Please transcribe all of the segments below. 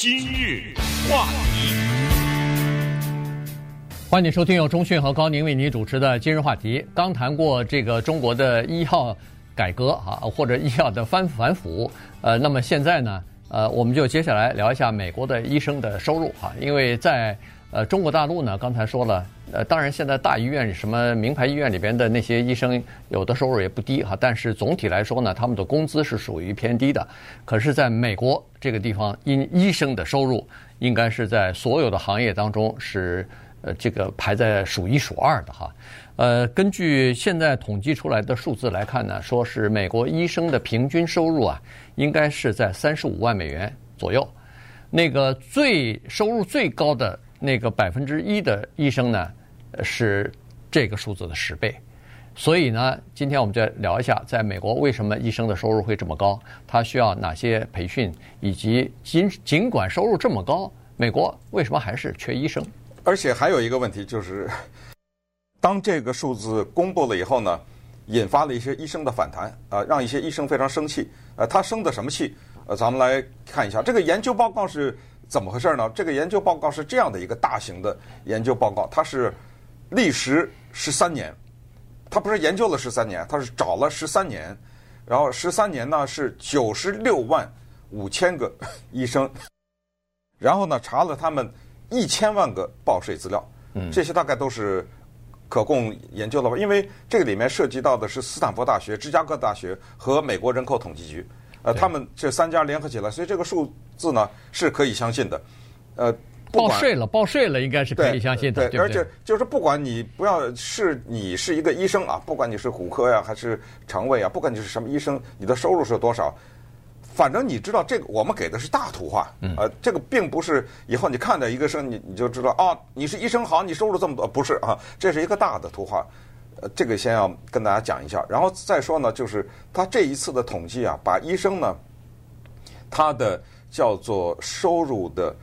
今日话题，欢迎收听由中讯和高宁为您主持的今日话题。刚谈过这个中国的医药改革啊，或者医药的反反腐。呃，那么现在呢，呃，我们就接下来聊一下美国的医生的收入哈，因为在呃中国大陆呢，刚才说了。呃，当然，现在大医院、什么名牌医院里边的那些医生，有的收入也不低哈。但是总体来说呢，他们的工资是属于偏低的。可是，在美国这个地方，医医生的收入应该是在所有的行业当中是呃这个排在数一数二的哈。呃，根据现在统计出来的数字来看呢，说是美国医生的平均收入啊，应该是在三十五万美元左右。那个最收入最高的那个百分之一的医生呢，是这个数字的十倍，所以呢，今天我们就聊一下，在美国为什么医生的收入会这么高？他需要哪些培训？以及尽尽管收入这么高，美国为什么还是缺医生？而且还有一个问题就是，当这个数字公布了以后呢，引发了一些医生的反弹啊，让一些医生非常生气。呃，他生的什么气？呃，咱们来看一下这个研究报告是怎么回事呢？这个研究报告是这样的一个大型的研究报告，它是。历时十三年，它不是研究了十三年，它是找了十三年，然后十三年呢是九十六万五千个医生，然后呢查了他们一千万个报税资料，这些大概都是可供研究了吧？因为这个里面涉及到的是斯坦福大学、芝加哥大学和美国人口统计局，呃，他们这三家联合起来，所以这个数字呢是可以相信的，呃。报税了，报税了，应该是可以相信的。对，而且就是不管你不要是你是一个医生啊，不管你是骨科呀还是肠胃啊，不管你是什么医生，你的收入是多少，反正你知道这个，我们给的是大图画。嗯。呃，这个并不是以后你看到一个生你你就知道啊，你是医生好，你收入这么多，不是啊，这是一个大的图画。呃，这个先要跟大家讲一下，然后再说呢，就是他这一次的统计啊，把医生呢，他的叫做收入的。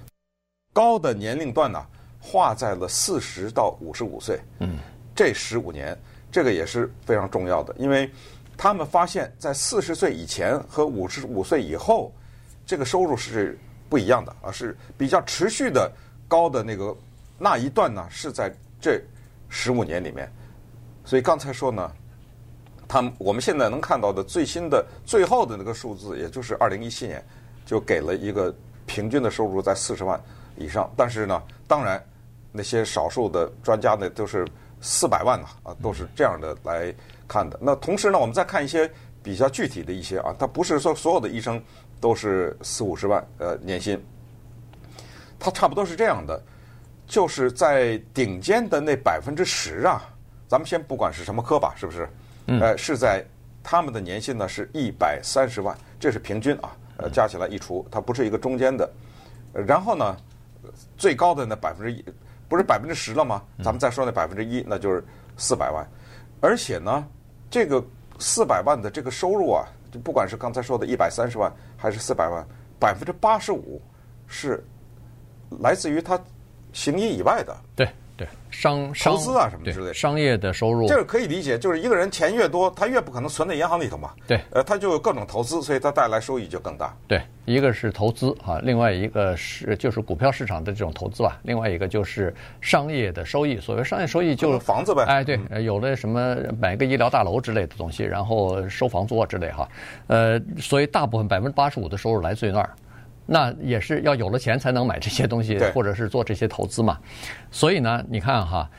高的年龄段呢，划在了四十到五十五岁。嗯，这十五年，这个也是非常重要的，因为他们发现，在四十岁以前和五十五岁以后，这个收入是不一样的啊，是比较持续的高的那个那一段呢，是在这十五年里面。所以刚才说呢，他们我们现在能看到的最新的最后的那个数字，也就是二零一七年，就给了一个平均的收入在四十万。以上，但是呢，当然，那些少数的专家呢，都是四百万呢，啊，都是这样的来看的。那同时呢，我们再看一些比较具体的一些啊，他不是说所有的医生都是四五十万呃年薪，他差不多是这样的，就是在顶尖的那百分之十啊，咱们先不管是什么科吧，是不是？呃，是在他们的年薪呢是一百三十万，这是平均啊，呃，加起来一除，它不是一个中间的，然后呢。最高的那百分之一，不是百分之十了吗？咱们再说那百分之一，那就是四百万。而且呢，这个四百万的这个收入啊，就不管是刚才说的一百三十万，还是四百万，百分之八十五是来自于他行医以外的。对。对商投资啊什么之类的商业的收入，这个可以理解，就是一个人钱越多，他越不可能存在银行里头嘛。对，呃，他就有各种投资，所以他带来收益就更大。对，一个是投资啊，另外一个是就是股票市场的这种投资吧，另外一个就是商业的收益。所谓商业收益就是房子呗。哎，对，有了什么买个医疗大楼之类的东西，然后收房租啊之类哈。呃，所以大部分百分之八十五的收入来自于那儿。那也是要有了钱才能买这些东西，或者是做这些投资嘛。所以呢，你看哈，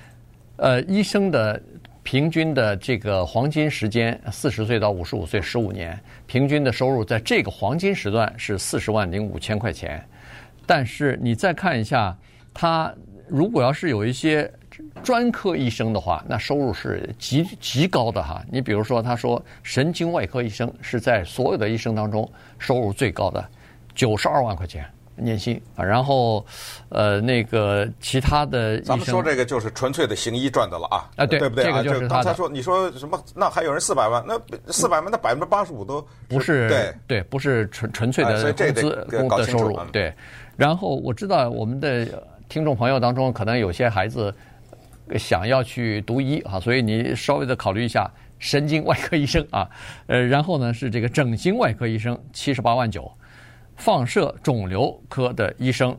呃，医生的平均的这个黄金时间，四十岁到五十五岁，十五年，平均的收入在这个黄金时段是四十万零五千块钱。但是你再看一下，他如果要是有一些专科医生的话，那收入是极极高的哈。你比如说，他说神经外科医生是在所有的医生当中收入最高的。九十二万块钱年薪啊，然后，呃，那个其他的，咱们说这个就是纯粹的行医赚的了啊，啊对，对不对啊？这个就是刚才说你说什么？那还有人四百万？那四百万那百分之八十五都不是对对，不是纯纯粹的工资工的收入对。然后我知道我们的听众朋友当中可能有些孩子想要去读医啊，所以你稍微的考虑一下神经外科医生啊，呃，然后呢是这个整形外科医生七十八万九。放射肿瘤科的医生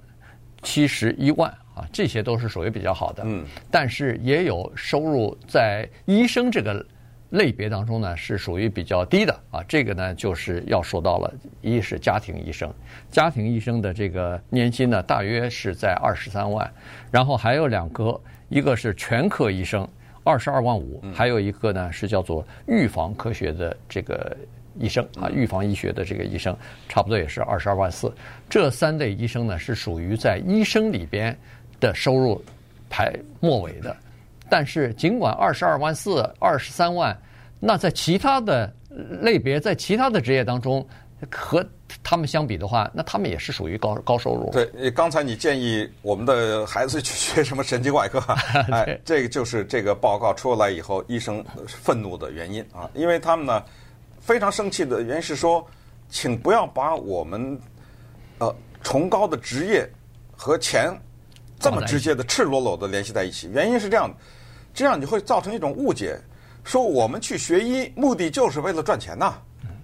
七十一万啊，这些都是属于比较好的。嗯，但是也有收入在医生这个类别当中呢，是属于比较低的啊。这个呢，就是要说到了，一是家庭医生，家庭医生的这个年薪呢，大约是在二十三万，然后还有两科，一个是全科医生，二十二万五，还有一个呢是叫做预防科学的这个医生啊，预防医学的这个医生，差不多也是二十二万四。这三类医生呢，是属于在医生里边的收入排末尾的。但是，尽管二十二万四、二十三万，那在其他的类别，在其他的职业当中，和他们相比的话，那他们也是属于高高收入。对，刚才你建议我们的孩子去学什么神经外科，哎，这个就是这个报告出来以后，医生愤怒的原因啊，因为他们呢非常生气的原因是说，请不要把我们呃崇高的职业和钱这么直接的赤裸裸的联系在一起。原因是这样的。这样你会造成一种误解，说我们去学医目的就是为了赚钱呐，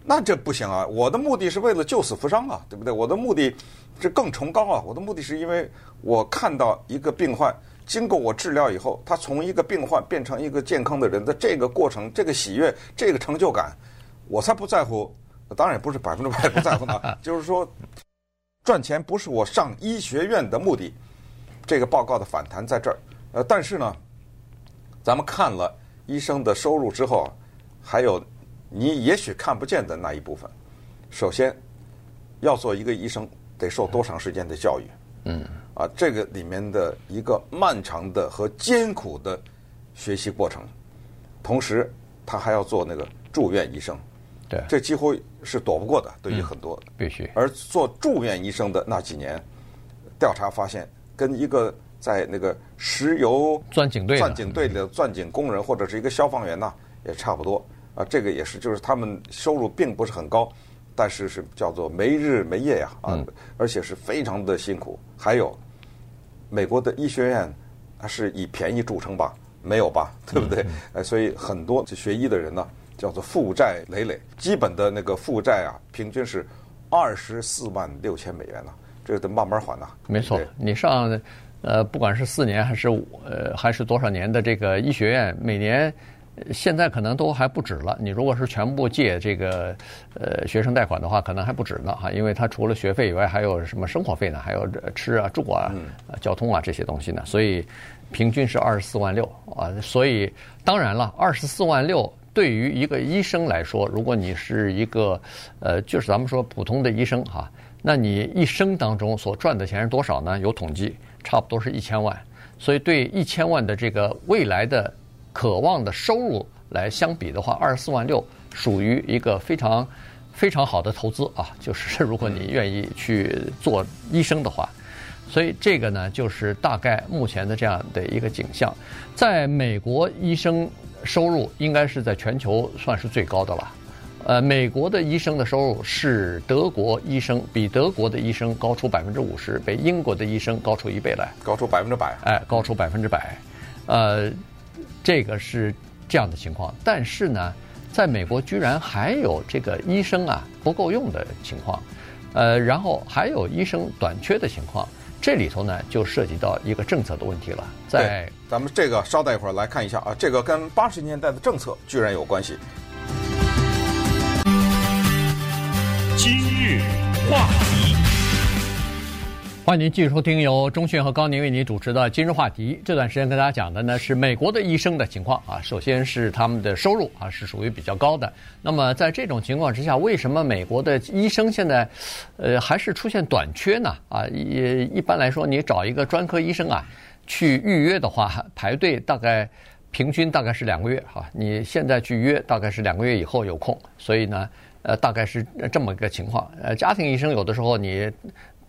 那这不行啊！我的目的是为了救死扶伤啊，对不对？我的目的这更崇高啊！我的目的是因为我看到一个病患经过我治疗以后，他从一个病患变成一个健康的人的这个过程，这个喜悦，这个成就感，我才不在乎。当然也不是百分之百不在乎呢，就是说赚钱不是我上医学院的目的。这个报告的反弹在这儿，呃，但是呢。咱们看了医生的收入之后，还有你也许看不见的那一部分。首先，要做一个医生得受多长时间的教育？嗯，啊，这个里面的一个漫长的和艰苦的学习过程。同时，他还要做那个住院医生。对，这几乎是躲不过的，对于很多。必须。而做住院医生的那几年，调查发现，跟一个。在那个石油钻井队钻井队里的钻井工人或者是一个消防员呐，也差不多啊。这个也是，就是他们收入并不是很高，但是是叫做没日没夜呀啊，而且是非常的辛苦。还有，美国的医学院它是以便宜著称吧？没有吧？对不对？哎，所以很多学医的人呢，叫做负债累累，基本的那个负债啊，平均是二十四万六千美元呢，这个得慢慢还呐。没错，你上。呃，不管是四年还是五呃还是多少年的这个医学院，每年现在可能都还不止了。你如果是全部借这个呃学生贷款的话，可能还不止呢哈，因为他除了学费以外，还有什么生活费呢？还有吃啊、住啊、交通啊这些东西呢。所以平均是二十四万六啊。所以当然了，二十四万六对于一个医生来说，如果你是一个呃就是咱们说普通的医生哈，那你一生当中所赚的钱是多少呢？有统计。差不多是一千万，所以对一千万的这个未来的渴望的收入来相比的话，二十四万六属于一个非常非常好的投资啊！就是如果你愿意去做医生的话，所以这个呢，就是大概目前的这样的一个景象。在美国，医生收入应该是在全球算是最高的了。呃，美国的医生的收入是德国医生比德国的医生高出百分之五十，比英国的医生高出一倍来，高出百分之百，哎，高出百分之百，呃，这个是这样的情况。但是呢，在美国居然还有这个医生啊不够用的情况，呃，然后还有医生短缺的情况，这里头呢就涉及到一个政策的问题了。在咱们这个稍待一会儿来看一下啊，这个跟八十年代的政策居然有关系。今日话题，欢迎您继续收听由中讯和高宁为您主持的《今日话题》。这段时间跟大家讲的呢是美国的医生的情况啊。首先是他们的收入啊是属于比较高的。那么在这种情况之下，为什么美国的医生现在呃还是出现短缺呢？啊，一一般来说，你找一个专科医生啊去预约的话，排队大概平均大概是两个月哈。你现在去约，大概是两个月以后有空，所以呢。呃，大概是这么一个情况。呃，家庭医生有的时候你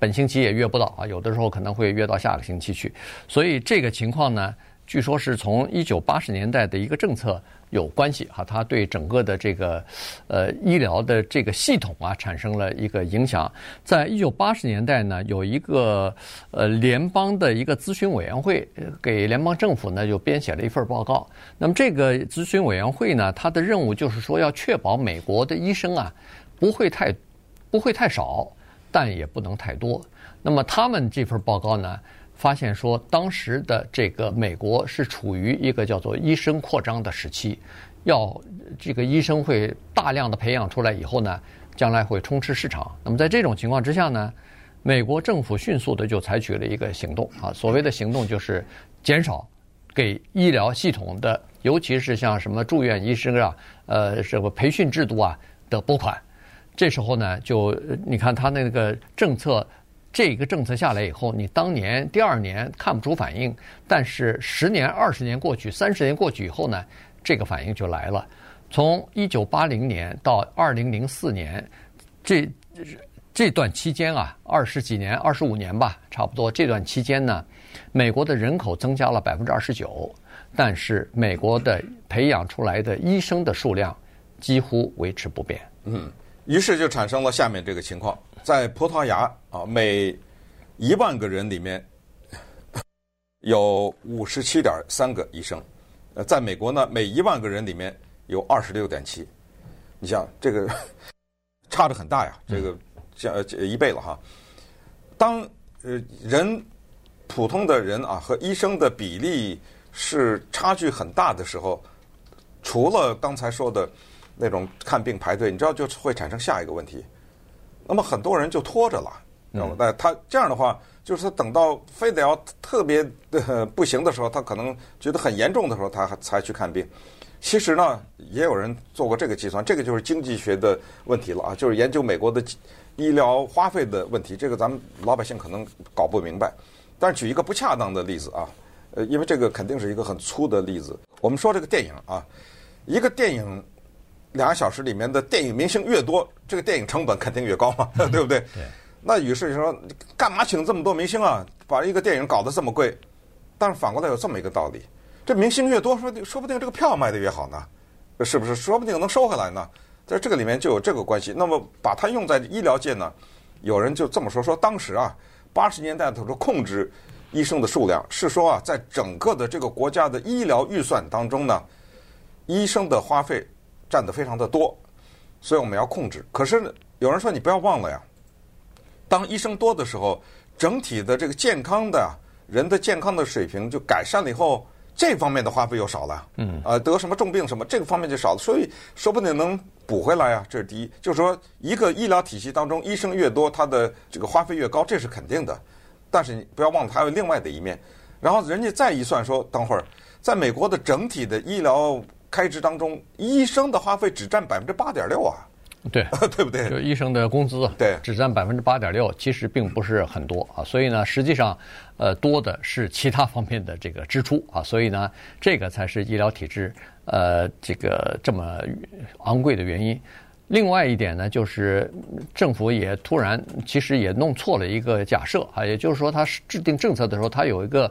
本星期也约不到啊，有的时候可能会约到下个星期去。所以这个情况呢，据说是从一九八十年代的一个政策有关系哈，它对整个的这个呃医疗的这个系统啊产生了一个影响。在一九八十年代呢，有一个呃联邦的一个咨询委员会给联邦政府呢就编写了一份报告。那么这个咨询委员会呢，它的任务就是说要确保美国的医生啊不会太不会太少。但也不能太多。那么他们这份报告呢，发现说，当时的这个美国是处于一个叫做医生扩张的时期，要这个医生会大量的培养出来以后呢，将来会充斥市场。那么在这种情况之下呢，美国政府迅速的就采取了一个行动啊，所谓的行动就是减少给医疗系统的，尤其是像什么住院医生啊，呃，什么培训制度啊的拨款。这时候呢，就你看他那个政策。这个政策下来以后，你当年第二年看不出反应，但是十年、二十年过去，三十年过去以后呢，这个反应就来了。从一九八零年到二零零四年，这这段期间啊，二十几年、二十五年吧，差不多这段期间呢，美国的人口增加了百分之二十九，但是美国的培养出来的医生的数量几乎维持不变。嗯，于是就产生了下面这个情况。在葡萄牙啊，每一万个人里面有五十七点三个医生。呃，在美国呢，每一万个人里面有二十六点七。你像这个差的很大呀，这个像一倍了哈。当呃人普通的人啊和医生的比例是差距很大的时候，除了刚才说的那种看病排队，你知道就会产生下一个问题。那么很多人就拖着了，知道吗？那他这样的话，就是他等到非得要特别的不行的时候，他可能觉得很严重的时候，他才去看病。其实呢，也有人做过这个计算，这个就是经济学的问题了啊，就是研究美国的医疗花费的问题。这个咱们老百姓可能搞不明白。但是举一个不恰当的例子啊，呃，因为这个肯定是一个很粗的例子。我们说这个电影啊，一个电影。两个小时里面的电影明星越多，这个电影成本肯定越高嘛，对不对？对。那于是就说，干嘛请这么多明星啊？把一个电影搞得这么贵？但是反过来有这么一个道理：这明星越多，说说不定这个票卖得越好呢，是不是？说不定能收回来呢。在这个里面就有这个关系。那么把它用在医疗界呢，有人就这么说：说当时啊，八十年代的时候控制医生的数量，是说啊，在整个的这个国家的医疗预算当中呢，医生的花费。占的非常的多，所以我们要控制。可是有人说，你不要忘了呀，当医生多的时候，整体的这个健康的人的健康的水平就改善了以后，这方面的花费又少了。嗯，啊，得什么重病什么，这个方面就少了，所以说不定能补回来呀。这是第一，就是说一个医疗体系当中，医生越多，他的这个花费越高，这是肯定的。但是你不要忘了，还有另外的一面。然后人家再一算说，等会儿在美国的整体的医疗。开支当中，医生的花费只占百分之八点六啊，对，对不对？就医生的工资，对，只占百分之八点六，其实并不是很多啊。所以呢，实际上，呃，多的是其他方面的这个支出啊。所以呢，这个才是医疗体制呃这个这么昂贵的原因。另外一点呢，就是政府也突然其实也弄错了一个假设啊，也就是说，他制定政策的时候，他有一个。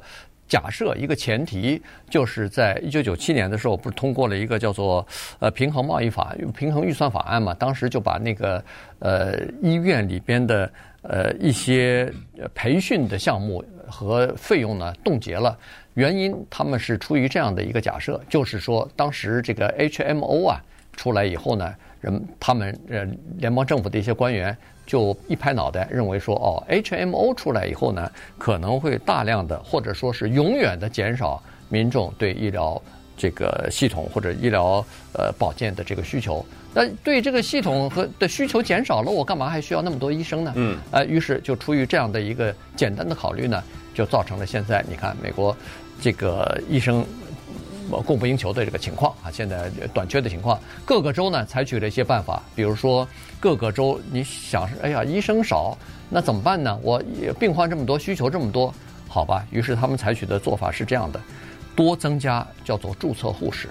假设一个前提，就是在一九九七年的时候，不是通过了一个叫做呃平衡贸易法、平衡预算法案嘛？当时就把那个呃医院里边的呃一些培训的项目和费用呢冻结了。原因他们是出于这样的一个假设，就是说当时这个 HMO 啊出来以后呢，人他们呃联邦政府的一些官员。就一拍脑袋，认为说哦，HMO 出来以后呢，可能会大量的或者说是永远的减少民众对医疗这个系统或者医疗呃保健的这个需求。那对这个系统和的需求减少了，我干嘛还需要那么多医生呢？嗯，呃，于是就出于这样的一个简单的考虑呢，就造成了现在你看美国这个医生。供不应求的这个情况啊，现在短缺的情况，各个州呢采取了一些办法，比如说各个州你想，哎呀，医生少，那怎么办呢？我病患这么多，需求这么多，好吧，于是他们采取的做法是这样的：多增加叫做注册护士，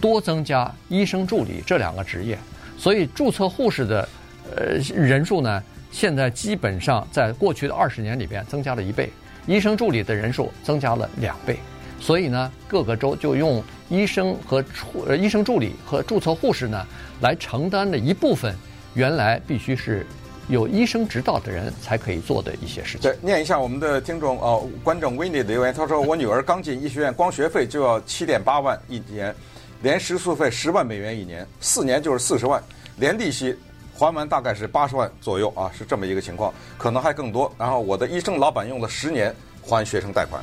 多增加医生助理这两个职业。所以注册护士的呃人数呢，现在基本上在过去的二十年里边增加了一倍，医生助理的人数增加了两倍。所以呢，各个州就用医生和呃医生助理和注册护士呢来承担的一部分，原来必须是有医生执照的人才可以做的一些事情。对，念一下我们的听众哦，观众 Winnie 的留言，他说：“我女儿刚进医学院，光学费就要七点八万一年，连食宿费十万美元一年，四年就是四十万，连利息还完大概是八十万左右啊，是这么一个情况，可能还更多。然后我的医生老板用了十年还学生贷款。